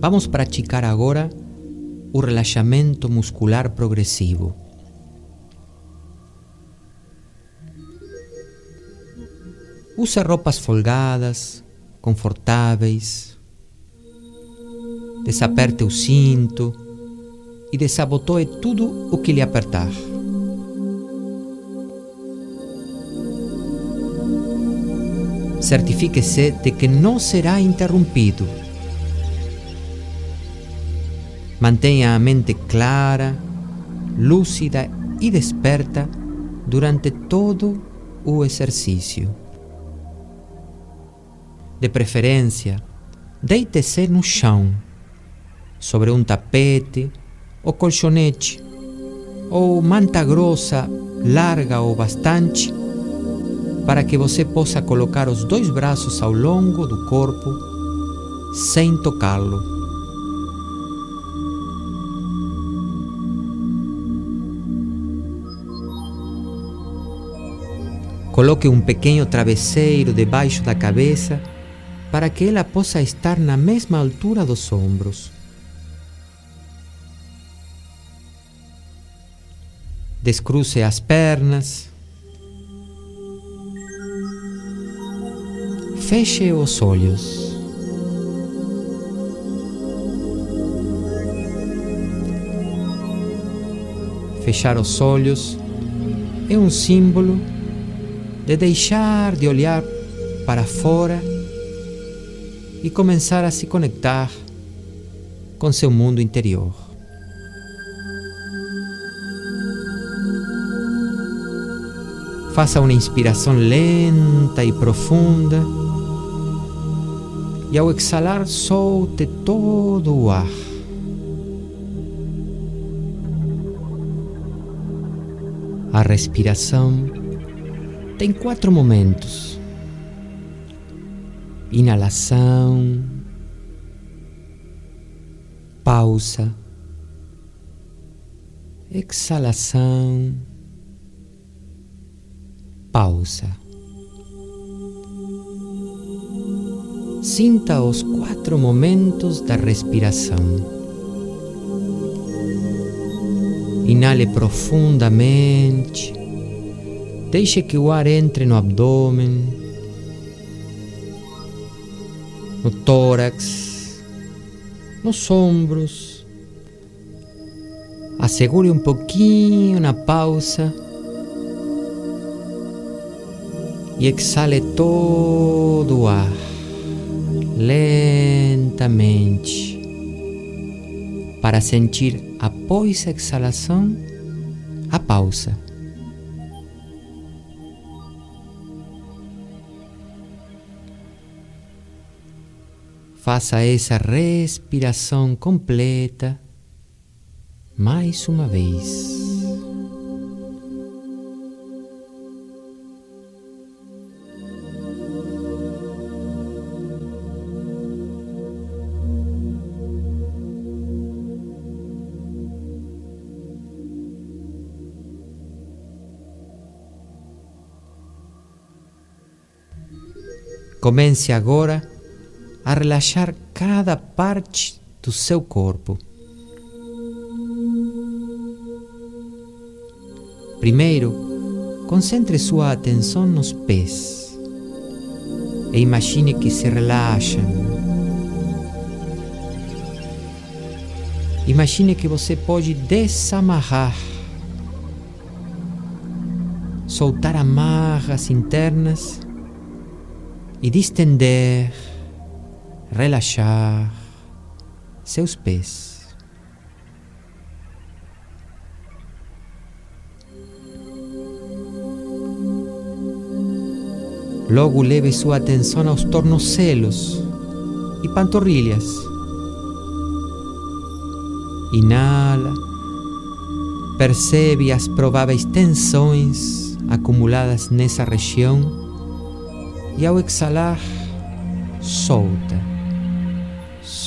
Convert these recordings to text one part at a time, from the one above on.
Vamos praticar agora o relaxamento muscular progressivo. Use roupas folgadas, confortáveis. Desaperte o cinto e desabotoe tudo o que lhe apertar. Certifique-se de que não será interrompido. Mantenha a mente clara, lúcida e desperta durante todo o exercício. De preferência, deite-se no chão, sobre um tapete ou colchonete, ou manta grossa, larga ou bastante, para que você possa colocar os dois braços ao longo do corpo sem tocá-lo. Coloque um pequeno travesseiro debaixo da cabeça para que ela possa estar na mesma altura dos ombros. Descruce as pernas. Feche os olhos. Fechar os olhos é um símbolo de deixar de olhar para fora e começar a se conectar com seu mundo interior. Faça uma inspiração lenta e profunda e ao exalar solte todo o ar. A respiração tem quatro momentos: inalação, pausa, exalação, pausa. Sinta os quatro momentos da respiração. Inale profundamente. Deixe que o ar entre no abdômen, no tórax, nos ombros. Assegure um pouquinho na pausa e exale todo o ar lentamente para sentir após a exalação a pausa. Faça essa respiração completa mais uma vez. Comece agora a relaxar cada parte do seu corpo. Primeiro, concentre sua atenção nos pés e imagine que se relaxam. Imagine que você pode desamarrar, soltar amarras internas e distender relaxar seus pés. Logo leve sua atenção aos tornozelos e panturrilhas. Inala, percebe as prováveis tensões acumuladas nessa região e ao exalar, solta.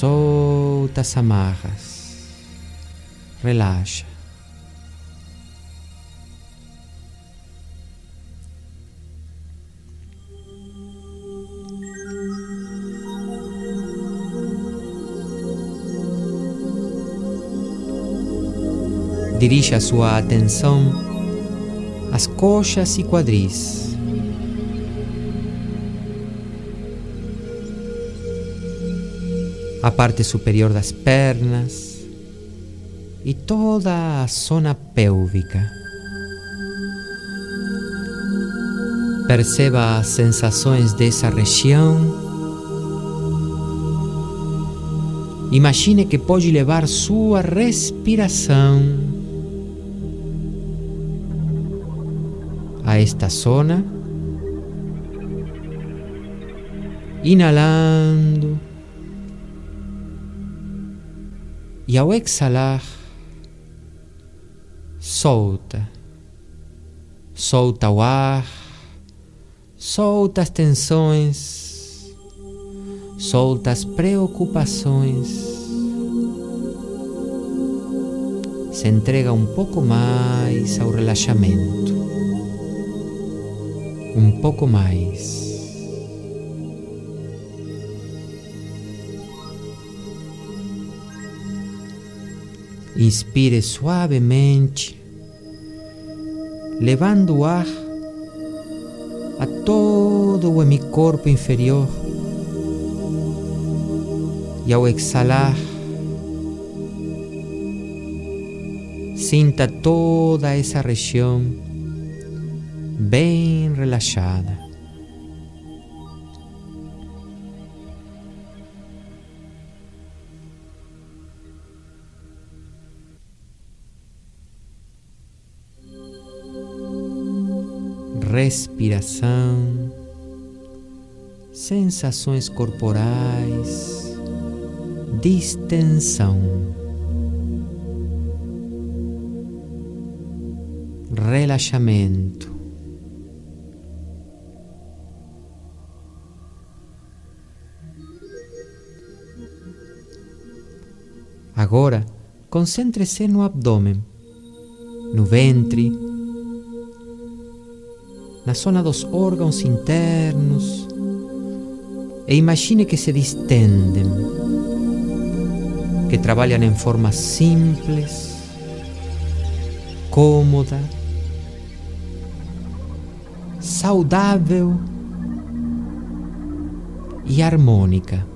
Solta as amarras. Relaxa. Dirija a sua atenção às coxas e quadris. A parte superior das pernas e toda a zona pélvica. Perceba as sensações dessa região. Imagine que pode levar sua respiração a esta zona, inalando e ao exalar, solta, solta o ar, solta as tensões, solta as preocupações, se entrega um pouco mais ao relaxamento, um pouco mais. Inspire suavemente, levando o ar a todo o hemicorpo inferior. E ao exalar, sinta toda essa região bem relaxada. Respiração, sensações corporais, distensão, relaxamento. Agora, concentre-se no abdômen, no ventre, na zona dos órgãos internos e imagine que se distendem, que trabalham em forma simples, cômoda, saudável e harmônica.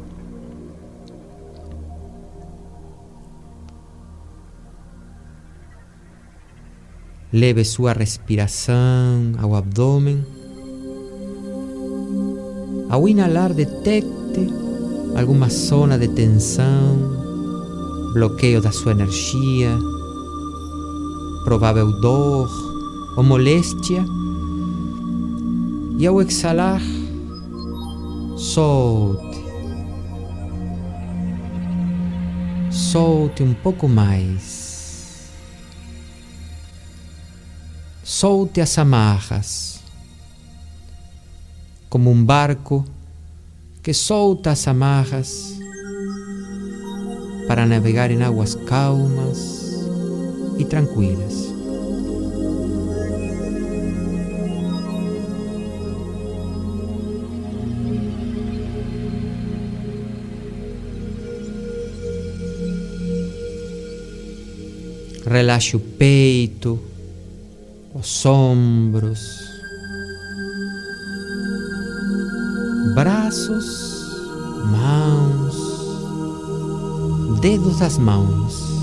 Leve sua respiração ao abdômen. Ao inalar, detecte alguma zona de tensão, bloqueio da sua energia, provável dor ou moléstia. E ao exalar, solte. Solte um pouco mais. Solte as amarras, como um barco que solta as amarras para navegar em águas calmas e tranquilas. Relaxe o peito, os ombros, braços, mãos, dedos das mãos.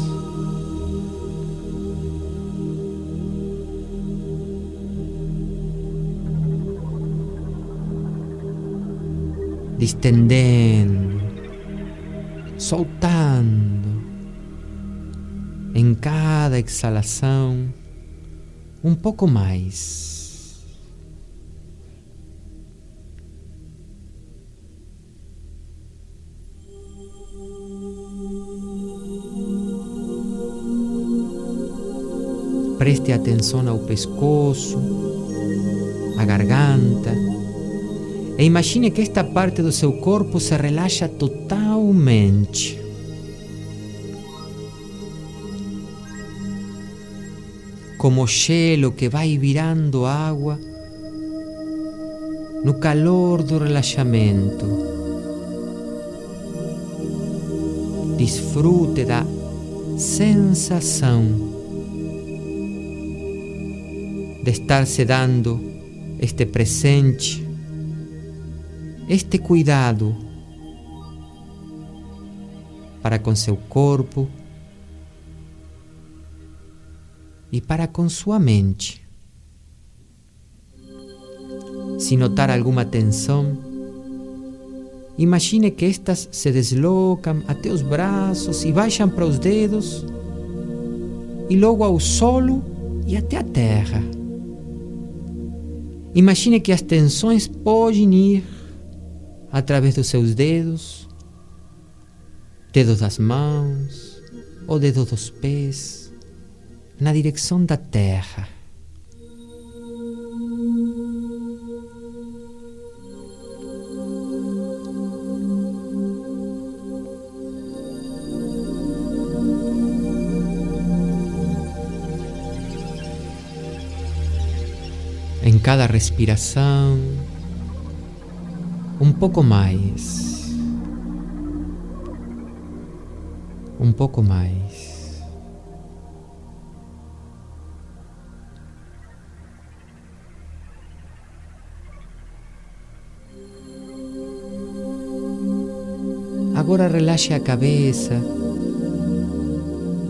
Distendendo, soltando em cada exalação um pouco mais. Preste atenção ao pescoço, à garganta, e imagine que esta parte do seu corpo se relaxa totalmente. Como gelo que vai virando água no calor do relaxamento. Desfrute da sensação de estar se dando este presente, este cuidado para com seu corpo e para com sua mente. Se notar alguma tensão, imagine que estas se deslocam até os braços e baixam para os dedos, e logo ao solo e até a terra. Imagine que as tensões podem ir através dos seus dedos, dedos das mãos ou dedos dos pés, na direção da terra. em cada respiração, um pouco mais, um pouco mais. Agora relaxe a cabeça,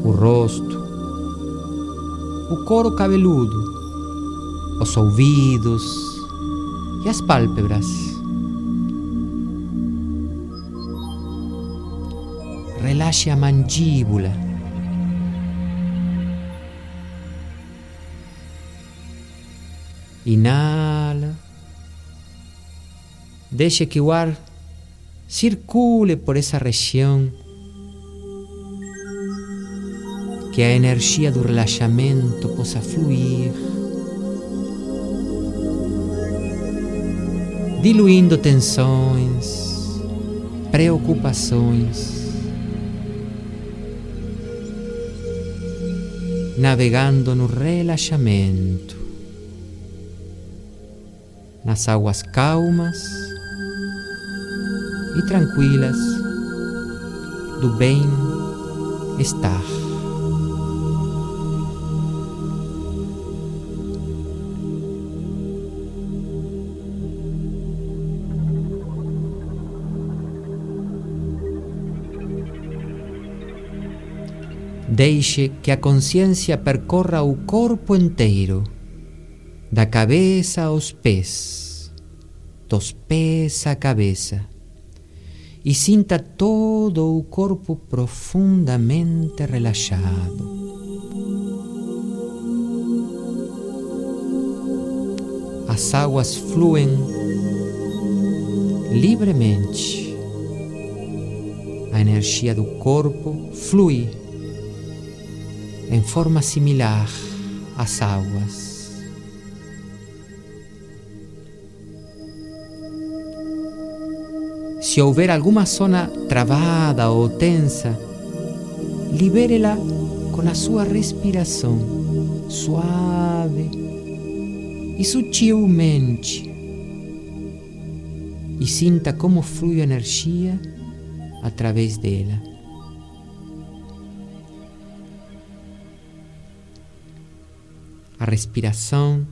o rosto, o couro cabeludo os ouvidos e as pálpebras. Relaxe a mandíbula. Inala. Deixe que o ar circule por essa região. Que a energia do relaxamento possa fluir. diluindo tensões, preocupações, navegando no relaxamento, nas águas calmas e tranquilas do bem-estar. Deixe que a consciência percorra o corpo inteiro, da cabeça aos pés, dos pés à cabeça, e sinta todo o corpo profundamente relaxado. As águas fluem livremente. A energia do corpo flui em forma similar às águas. Se houver alguma zona travada ou tensa, libere-la com a sua respiração suave e sutilmente. E sinta como flui a energia através dela. a respiração,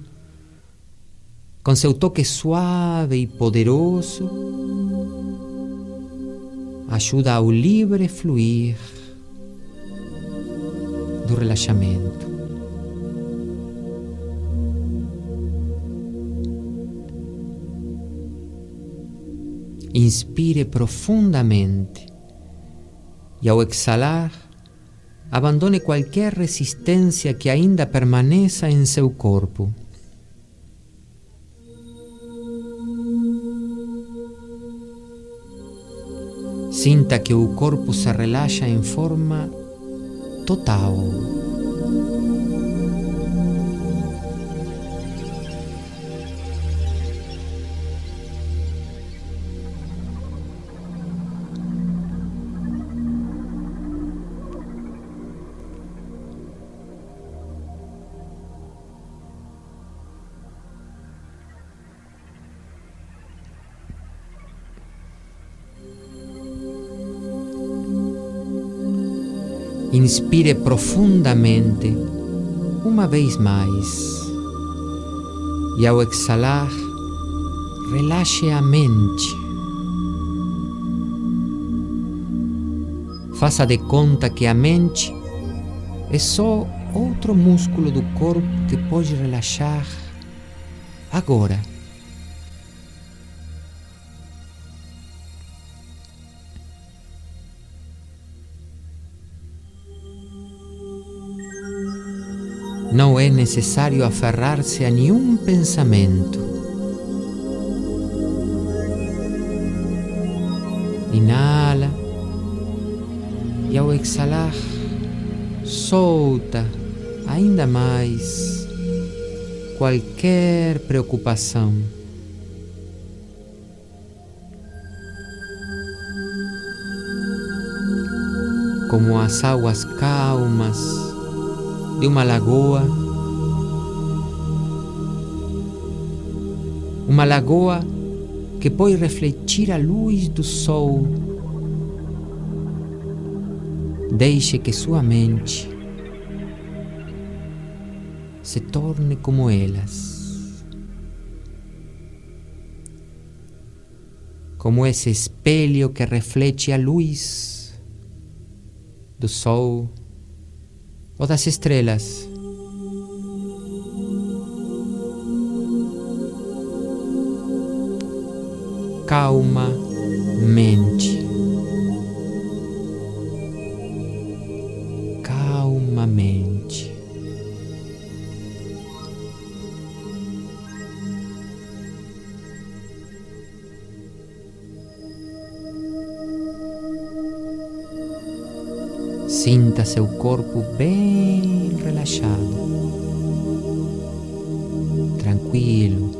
com seu toque suave e poderoso, ajuda ao livre fluir do relaxamento. Inspire profundamente e ao exalar, abandone qualquer resistência que ainda permaneça em seu corpo. Sinta que o corpo se relaxa em forma total. Inspire profundamente uma vez mais. E ao exalar, relaxe a mente. Faça de conta que a mente é só outro músculo do corpo que pode relaxar agora. Não é necessário aferrar-se a nenhum pensamento. Inala e ao exalar, solta ainda mais qualquer preocupação. Como as águas calmas de uma lagoa, uma lagoa que pode refletir a luz do sol. Deixe que sua mente se torne como elas. Como esse espelho que reflete a luz do sol ou das estrelas. Calmamente. Calmamente. Seu corpo bem relaxado, tranquilo,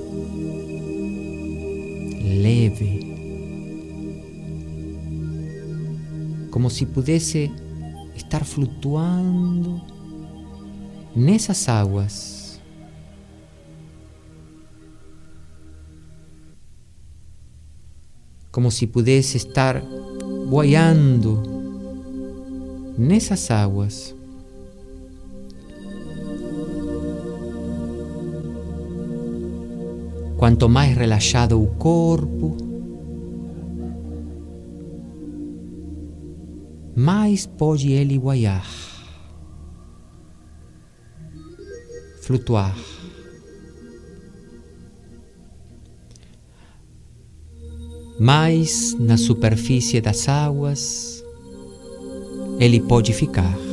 leve, como se pudesse estar flutuando nessas águas. Como se pudesse estar boiando nessas águas. Quanto mais relaxado o corpo, mais pode ele guaiar, flutuar. Mais na superfície das águas, ele pode ficar.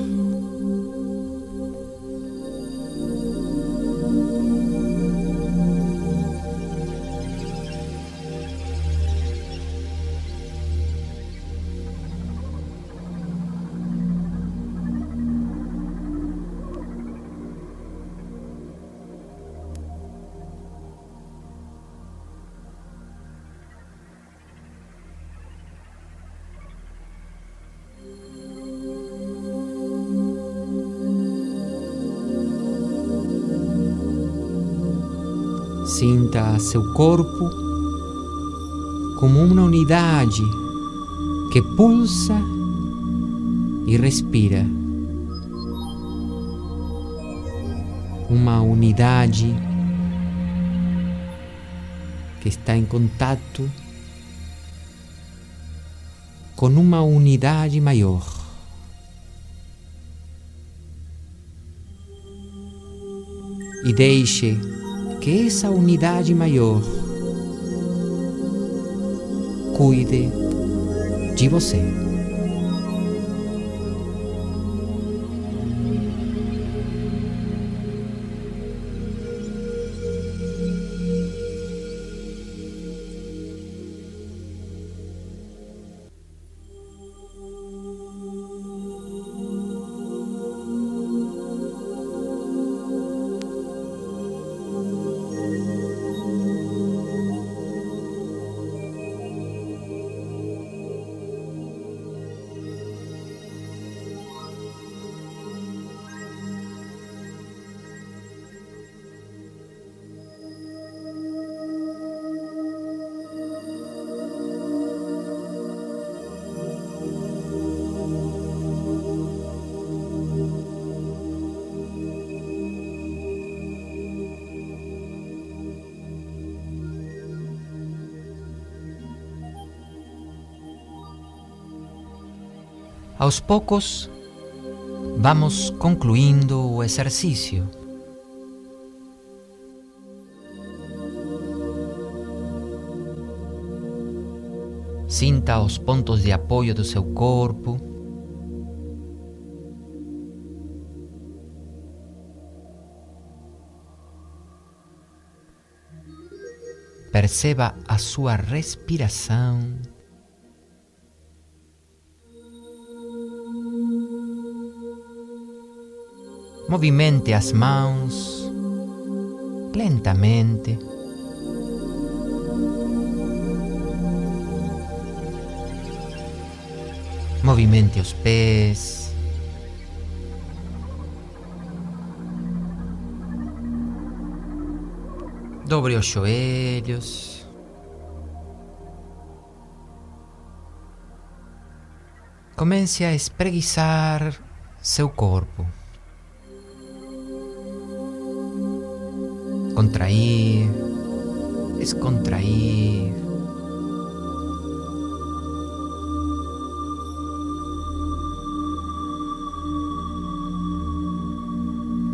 Sinta seu corpo como uma unidade que pulsa e respira. Uma unidade que está em contato com uma unidade maior. E deixe que essa unidade maior cuide de você. Aos poucos, vamos concluindo o exercício. Sinta os pontos de apoio do seu corpo. Perceba a sua respiração. Movimente as mãos lentamente. Movimente os pés. Dobre os joelhos. Comece a espreguiçar seu corpo. Contrair, descontrair.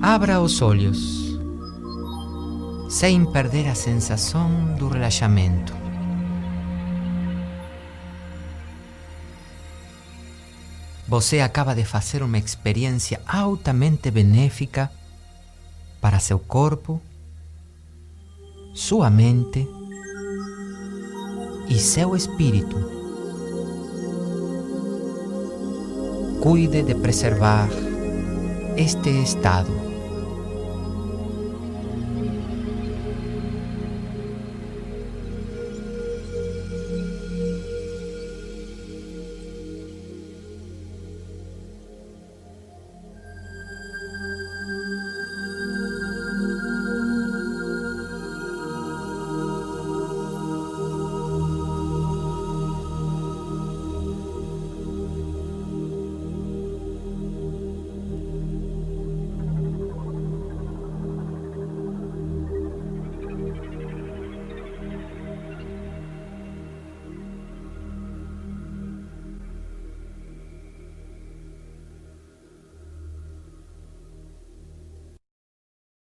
Abra os olhos, sem perder a sensação do relaxamento. Você acaba de fazer uma experiência altamente benéfica para seu corpo, sua mente e seu espírito. Cuide de preservar este estado.